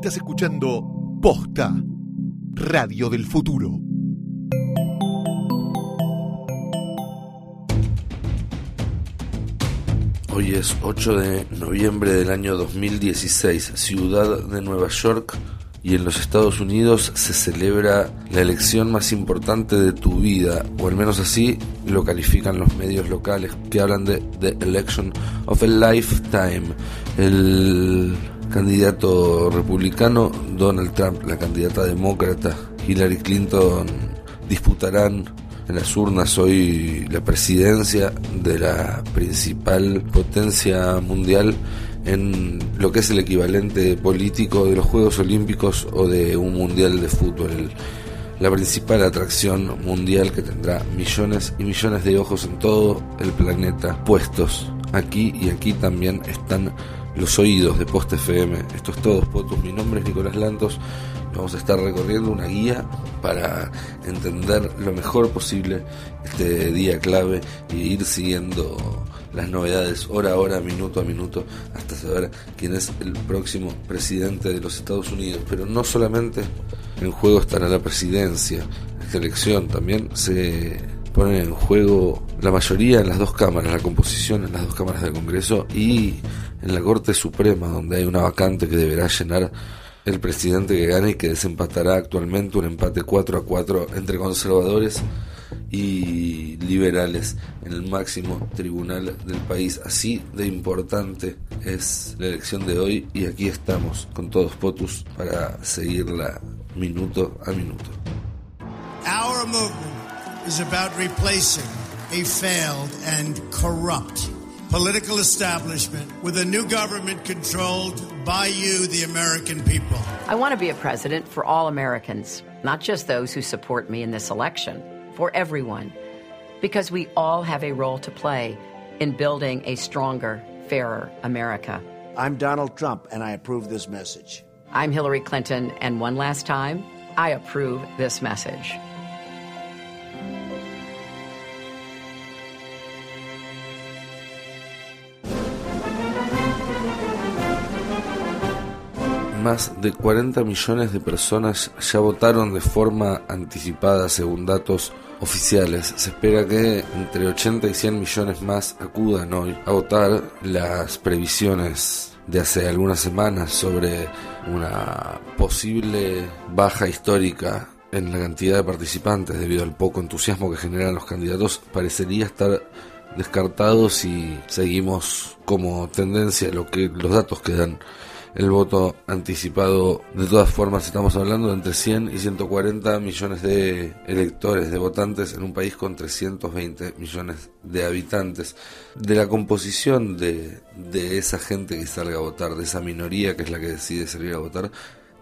Estás escuchando Posta, Radio del Futuro. Hoy es 8 de noviembre del año 2016, ciudad de Nueva York y en los Estados Unidos se celebra la elección más importante de tu vida, o al menos así lo califican los medios locales que hablan de The Election of a Lifetime. El candidato republicano Donald Trump, la candidata demócrata Hillary Clinton disputarán en las urnas hoy la presidencia de la principal potencia mundial en lo que es el equivalente político de los Juegos Olímpicos o de un mundial de fútbol. La principal atracción mundial que tendrá millones y millones de ojos en todo el planeta puestos aquí y aquí también están los oídos de Post FM. Esto es todo, Potus. Mi nombre es Nicolás Lantos. Vamos a estar recorriendo una guía para entender lo mejor posible este día clave y ir siguiendo las novedades hora a hora, minuto a minuto, hasta saber quién es el próximo presidente de los Estados Unidos. Pero no solamente en juego estará la presidencia, esta elección también se pone en juego la mayoría en las dos cámaras, la composición en las dos cámaras del Congreso y en la Corte Suprema, donde hay una vacante que deberá llenar el presidente que gane y que desempatará actualmente un empate 4 a 4 entre conservadores y liberales en el máximo tribunal del país. Así de importante es la elección de hoy y aquí estamos con todos POTUS para seguirla minuto a minuto. Our movement is about replacing a failed and corrupt political establishment with a new government controlled by you, the American people. I want to be a president for all Americans, not just those who support me in this election, for everyone, because we all have a role to play in building a stronger, fairer America. I'm Donald Trump, and I approve this message. I'm Hillary Clinton, and one last time, I approve this message. Más de 40 millones de personas ya votaron de forma anticipada según datos oficiales. Se espera que entre 80 y 100 millones más acudan hoy a votar. Las previsiones de hace algunas semanas sobre una posible baja histórica en la cantidad de participantes debido al poco entusiasmo que generan los candidatos parecería estar descartados si seguimos como tendencia lo que los datos que dan el voto anticipado. De todas formas, estamos hablando de entre 100 y 140 millones de electores, de votantes en un país con 320 millones de habitantes. De la composición de, de esa gente que salga a votar, de esa minoría que es la que decide salir a votar,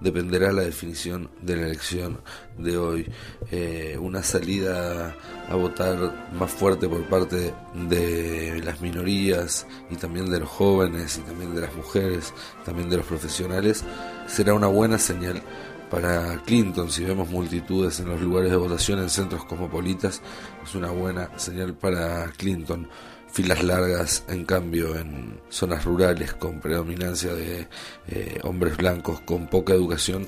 dependerá la definición de la elección de hoy. Eh, una salida a votar más fuerte por parte de las minorías y también de los jóvenes y también de las mujeres, también de los profesionales, será una buena señal para Clinton, si vemos multitudes en los lugares de votación en centros cosmopolitas, es una buena señal para Clinton filas largas, en cambio, en zonas rurales con predominancia de eh, hombres blancos con poca educación,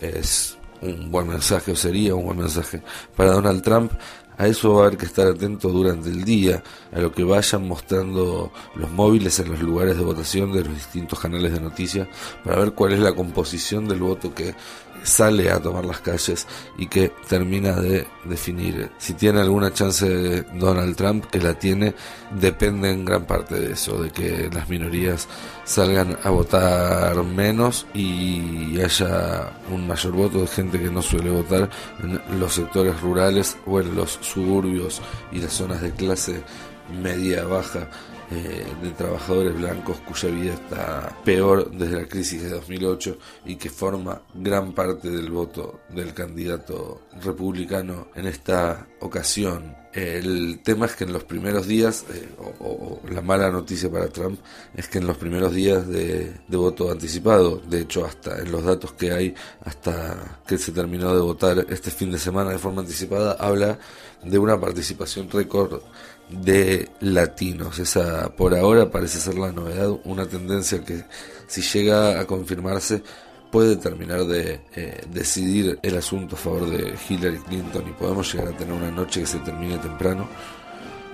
es un buen mensaje o sería un buen mensaje para Donald Trump. A eso va a haber que estar atento durante el día, a lo que vayan mostrando los móviles en los lugares de votación de los distintos canales de noticias, para ver cuál es la composición del voto que sale a tomar las calles y que termina de definir. Si tiene alguna chance Donald Trump, que la tiene, depende en gran parte de eso, de que las minorías salgan a votar menos y haya un mayor voto de gente que no suele votar en los sectores rurales o en los suburbios y las zonas de clase media baja eh, de trabajadores blancos cuya vida está peor desde la crisis de 2008 y que forma gran parte del voto del candidato republicano en esta ocasión. El tema es que en los primeros días, eh, o, la mala noticia para Trump, es que en los primeros días de, de, voto anticipado, de hecho hasta en los datos que hay, hasta que se terminó de votar este fin de semana de forma anticipada, habla de una participación récord de latinos. Esa por ahora parece ser la novedad, una tendencia que si llega a confirmarse puede terminar de eh, decidir el asunto a favor de Hillary Clinton y podemos llegar a tener una noche que se termine temprano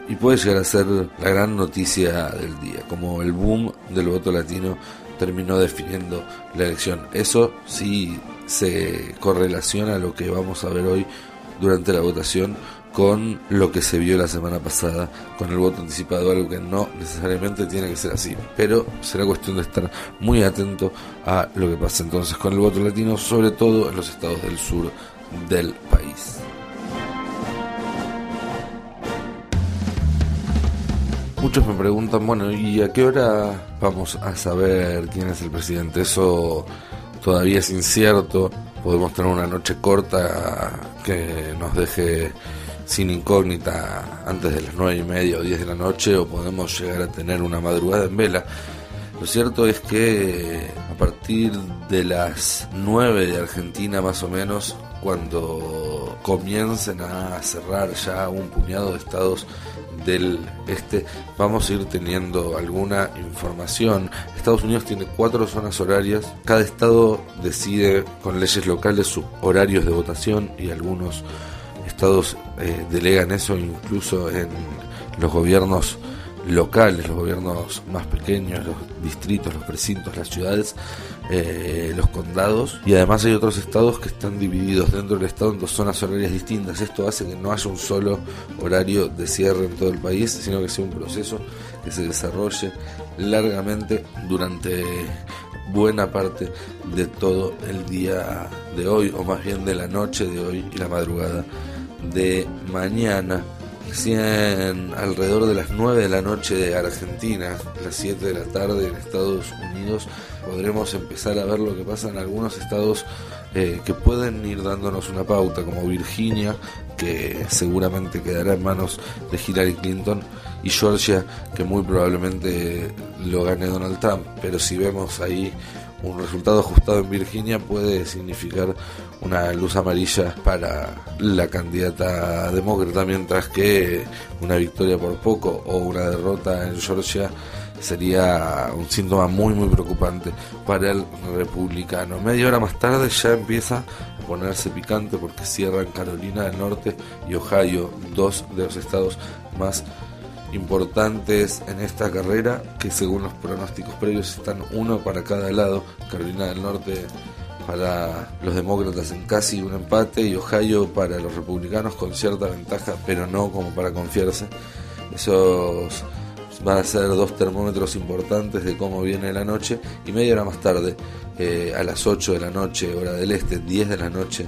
y puede llegar a ser la gran noticia del día, como el boom del voto latino terminó definiendo la elección. Eso sí se correlaciona a lo que vamos a ver hoy durante la votación con lo que se vio la semana pasada con el voto anticipado, algo que no necesariamente tiene que ser así, pero será cuestión de estar muy atento a lo que pasa entonces con el voto latino, sobre todo en los estados del sur del país. Muchos me preguntan, bueno, ¿y a qué hora vamos a saber quién es el presidente? Eso todavía es incierto. Podemos tener una noche corta que nos deje sin incógnita antes de las nueve y media o diez de la noche, o podemos llegar a tener una madrugada en vela. Lo cierto es que a partir de las nueve de Argentina más o menos, cuando comiencen a cerrar ya un puñado de estados del este vamos a ir teniendo alguna información. Estados Unidos tiene cuatro zonas horarias. Cada estado decide con leyes locales sus horarios de votación y algunos estados eh, delegan eso incluso en los gobiernos locales, los gobiernos más pequeños, los distritos, los precintos, las ciudades, eh, los condados y además hay otros estados que están divididos dentro del estado en dos zonas horarias distintas. Esto hace que no haya un solo horario de cierre en todo el país, sino que sea un proceso que se desarrolle largamente durante buena parte de todo el día de hoy, o más bien de la noche de hoy y la madrugada de mañana Recién alrededor de las 9 de la noche de Argentina, las 7 de la tarde en Estados Unidos, podremos empezar a ver lo que pasa en algunos estados eh, que pueden ir dándonos una pauta, como Virginia, que seguramente quedará en manos de Hillary Clinton, y Georgia, que muy probablemente lo gane Donald Trump. Pero si vemos ahí un resultado ajustado en Virginia puede significar una luz amarilla para la candidata demócrata, mientras que una victoria por poco o una derrota en Georgia sería un síntoma muy muy preocupante para el republicano. Media hora más tarde ya empieza a ponerse picante porque cierran Carolina del Norte y Ohio, dos de los estados más importantes en esta carrera, que según los pronósticos previos están uno para cada lado. Carolina del Norte para los demócratas en casi un empate y Ohio para los republicanos con cierta ventaja, pero no como para confiarse. Esos van a ser dos termómetros importantes de cómo viene la noche y media hora más tarde, eh, a las 8 de la noche, hora del este, 10 de la noche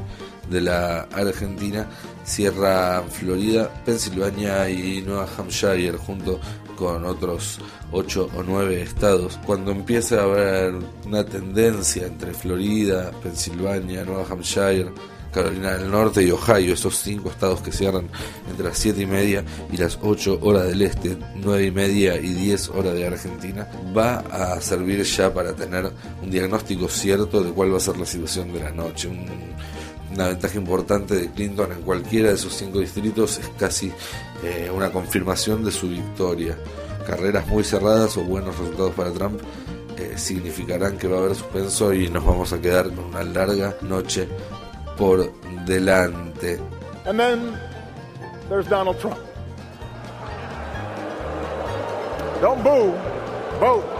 de la Argentina, cierra Florida, Pensilvania y Nueva Hampshire junto con otros 8 o 9 estados. Cuando empiece a haber una tendencia entre Florida, Pensilvania, Nueva Hampshire, Carolina del Norte y Ohio, esos cinco estados que cierran entre las 7 y media y las 8 horas del este, 9 y media y 10 horas de Argentina, va a servir ya para tener un diagnóstico cierto de cuál va a ser la situación de la noche. Una ventaja importante de Clinton en cualquiera de esos cinco distritos es casi eh, una confirmación de su victoria. Carreras muy cerradas o buenos resultados para Trump eh, significarán que va a haber suspenso y nos vamos a quedar con una larga noche por delante. And then there's Donald Trump. Don't boo, vote.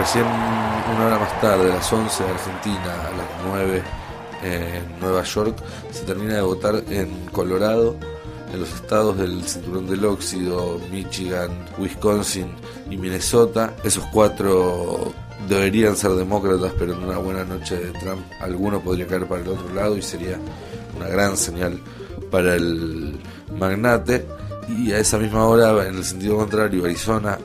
Recién una hora más tarde, a las 11 de Argentina, a las 9 en Nueva York, se termina de votar en Colorado, en los estados del Cinturón del Óxido, Michigan, Wisconsin y Minnesota. Esos cuatro deberían ser demócratas, pero en una buena noche de Trump alguno podría caer para el otro lado y sería una gran señal para el magnate. Y a esa misma hora, en el sentido contrario, Arizona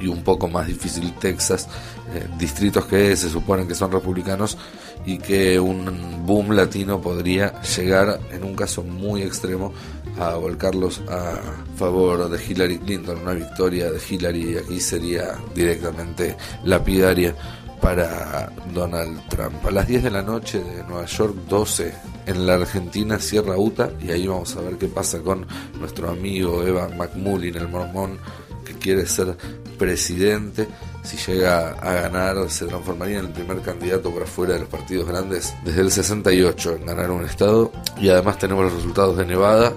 y un poco más difícil Texas, eh, distritos que se suponen que son republicanos y que un boom latino podría llegar, en un caso muy extremo, a volcarlos a favor de Hillary Clinton. Una victoria de Hillary aquí sería directamente lapidaria para Donald Trump. A las 10 de la noche de Nueva York, 12 en la Argentina, Sierra Utah, y ahí vamos a ver qué pasa con nuestro amigo Evan McMullin, el mormón que quiere ser presidente si llega a ganar, se transformaría en el primer candidato por afuera de los partidos grandes desde el 68 en ganar un estado. Y además tenemos los resultados de Nevada,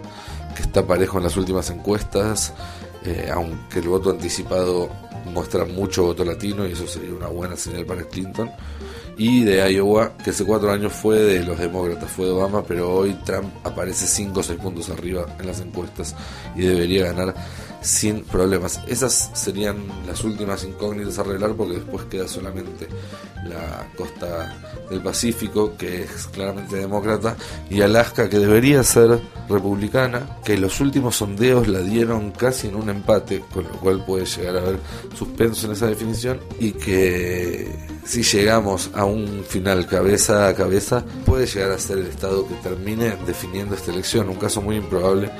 que está parejo en las últimas encuestas, eh, aunque el voto anticipado muestra mucho voto latino y eso sería una buena señal para Clinton. Y de Iowa, que hace cuatro años fue de los demócratas, fue de Obama, pero hoy Trump aparece 5 o 6 puntos arriba en las encuestas y debería ganar sin problemas. Esas serían las últimas incógnitas a arreglar porque después queda solamente la costa del Pacífico, que es claramente demócrata, y Alaska, que debería ser republicana, que los últimos sondeos la dieron casi en un empate, con lo cual puede llegar a haber suspenso en esa definición, y que si llegamos a un final cabeza a cabeza, puede llegar a ser el Estado que termine definiendo esta elección, un caso muy improbable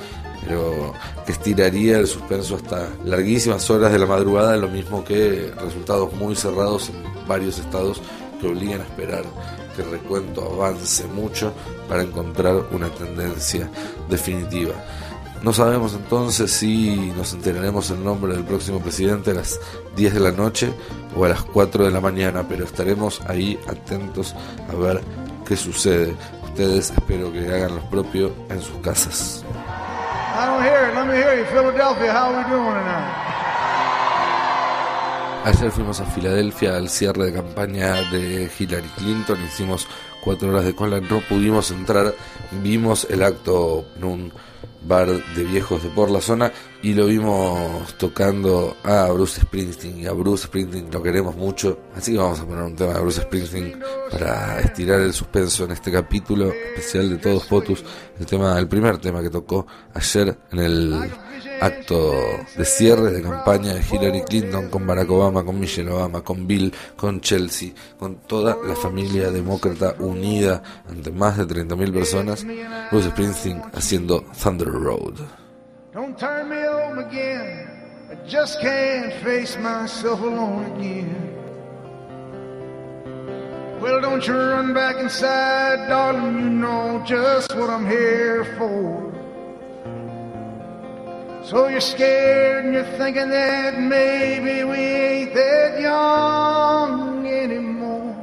pero que estiraría el suspenso hasta larguísimas horas de la madrugada, lo mismo que resultados muy cerrados en varios estados que obligan a esperar que el recuento avance mucho para encontrar una tendencia definitiva. No sabemos entonces si nos enteraremos el nombre del próximo presidente a las 10 de la noche o a las 4 de la mañana, pero estaremos ahí atentos a ver qué sucede. Ustedes espero que hagan lo propio en sus casas. I don't hear it. Let me hear you. Philadelphia, how are we doing tonight? Ayer fuimos a Filadelfia al cierre de campaña de Hillary Clinton, hicimos cuatro horas de cola, no pudimos entrar, vimos el acto en un bar de viejos de por la zona y lo vimos tocando a Bruce Springsteen y a Bruce Springsteen lo queremos mucho así que vamos a poner un tema de Bruce Springsteen para estirar el suspenso en este capítulo especial de Todos Fotos el tema el primer tema que tocó ayer en el acto de cierre de campaña de Hillary Clinton con Barack Obama, con Michelle Obama, con Bill, con Chelsea, con toda la familia demócrata unida ante más de 30.000 personas, Bruce Springsteen haciendo Thunder Road. Don't turn me home again. I just can't face myself alone again. Well, don't you run back inside, darling. You know just what I'm here for. So you're scared and you're thinking that maybe we ain't that young anymore.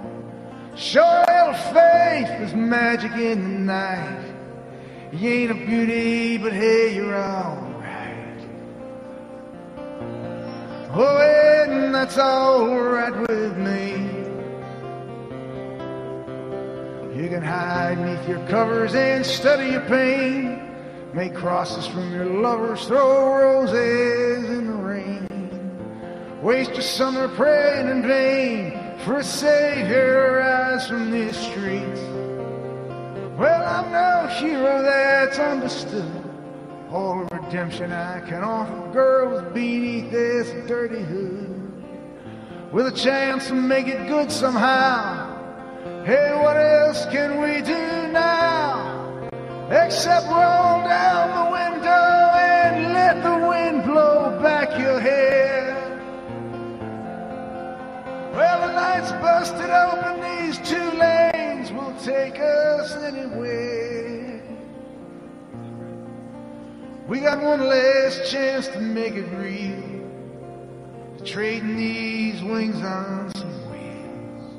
Sure, little faith is magic in the night. You ain't a beauty, but hey, you're alright. Oh, and that's alright with me. You can hide beneath your covers and study your pain. Make crosses from your lovers, throw roses in the rain. Waste your summer praying in vain for a savior rise from these streets. Well, I'm no hero that's understood. All the redemption I can offer girls beneath this dirty hood. With a chance to make it good somehow. Hey, what else can we do now? Except roll busted open, these two lanes will take us anywhere. We got one last chance to make it real. Trading these wings on some wheels.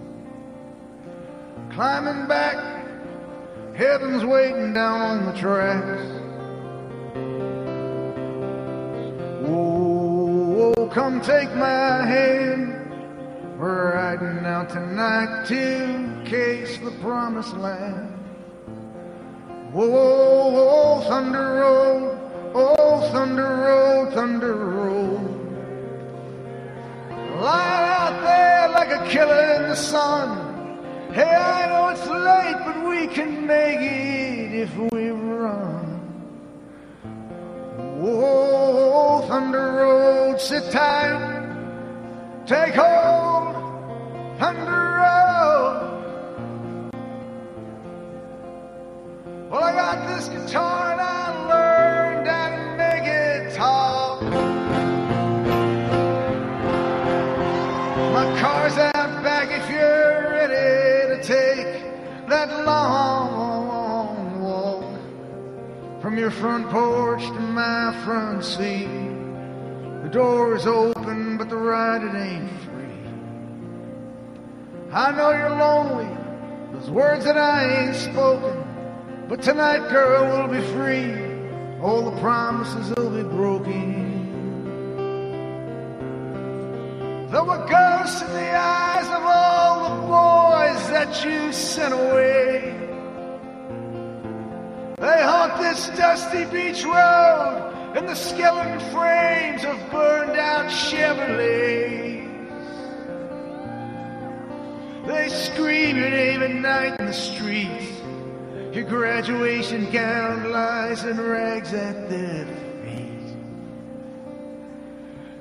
Climbing back Heaven's waiting down on the tracks. Oh, oh, come take my hand. We're tonight to case the promised land. Oh, oh, Thunder Road, oh, Thunder Road, Thunder Road. Lying out there like a killer in the sun. Hey, I know it's late, but we can make it if we run. Whoa, Thunder Road, sit tight, take hold, Thunder Road. Well, I got this guitar and I learned how to make it talk. My car's out back if you're ready to take that long walk from your front porch to my front seat. The door is open, but the ride it ain't. I know you're lonely, those words that I ain't spoken. But tonight, girl, we'll be free. All the promises will be broken. There were ghosts in the eyes of all the boys that you sent away. They haunt this dusty beach road and the skeleton frames of burned out Chevrolets. They scream your name at night in the streets. Your graduation gown lies in rags at their feet.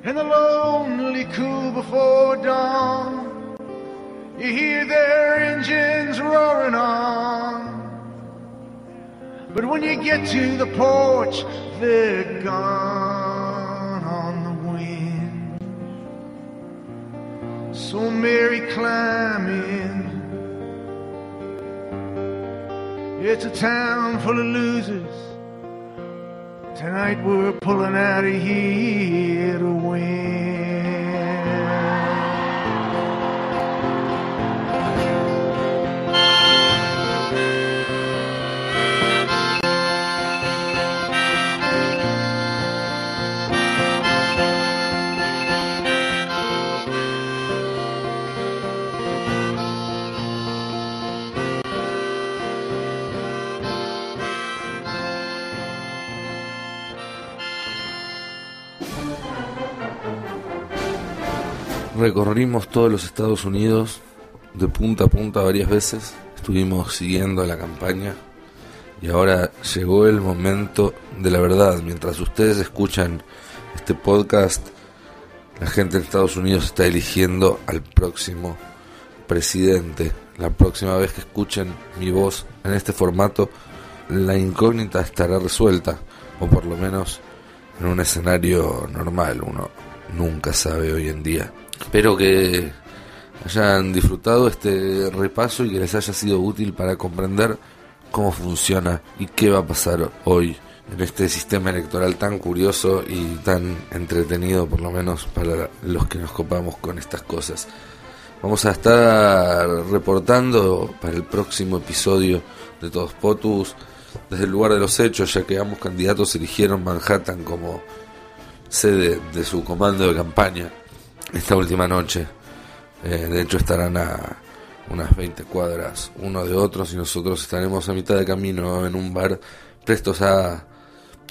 In the lonely cool before dawn, you hear their engines roaring on. But when you get to the porch, they're gone So Mary, climb in. It's a town full of losers. Tonight we're pulling out of here to win. Recorrimos todos los Estados Unidos de punta a punta varias veces. Estuvimos siguiendo la campaña y ahora llegó el momento de la verdad. Mientras ustedes escuchan este podcast, la gente en Estados Unidos está eligiendo al próximo presidente. La próxima vez que escuchen mi voz en este formato, la incógnita estará resuelta, o por lo menos en un escenario normal. Uno nunca sabe hoy en día. Espero que hayan disfrutado este repaso y que les haya sido útil para comprender cómo funciona y qué va a pasar hoy en este sistema electoral tan curioso y tan entretenido, por lo menos para los que nos copamos con estas cosas. Vamos a estar reportando para el próximo episodio de Todos Potus desde el lugar de los hechos, ya que ambos candidatos eligieron Manhattan como sede de su comando de campaña esta última noche. Eh, de hecho estarán a unas 20 cuadras uno de otros y nosotros estaremos a mitad de camino en un bar prestos a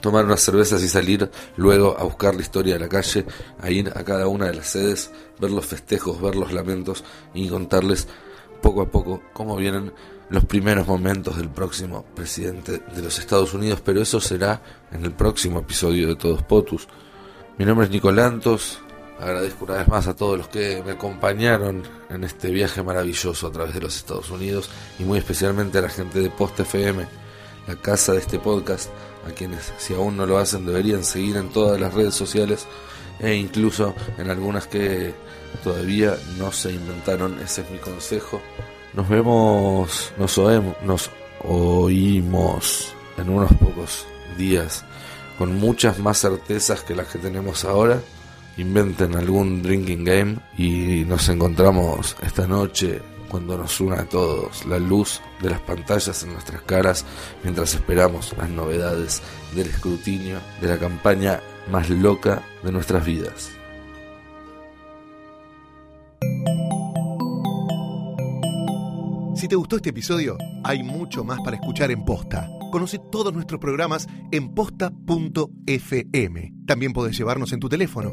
tomar unas cervezas y salir luego a buscar la historia de la calle, a ir a cada una de las sedes, ver los festejos, ver los lamentos y contarles poco a poco cómo vienen los primeros momentos del próximo presidente de los Estados Unidos, pero eso será en el próximo episodio de Todos Potus. Mi nombre es Nicolantos, agradezco una vez más a todos los que me acompañaron en este viaje maravilloso a través de los Estados Unidos y muy especialmente a la gente de Post FM, la casa de este podcast, a quienes si aún no lo hacen deberían seguir en todas las redes sociales e incluso en algunas que todavía no se inventaron, ese es mi consejo. Nos vemos, nos oemos, nos oímos en unos pocos días con muchas más certezas que las que tenemos ahora. Inventen algún drinking game y nos encontramos esta noche cuando nos una a todos la luz de las pantallas en nuestras caras mientras esperamos las novedades del escrutinio de la campaña más loca de nuestras vidas. Si te gustó este episodio, hay mucho más para escuchar en Posta. Conoce todos nuestros programas en posta.fm. También podés llevarnos en tu teléfono.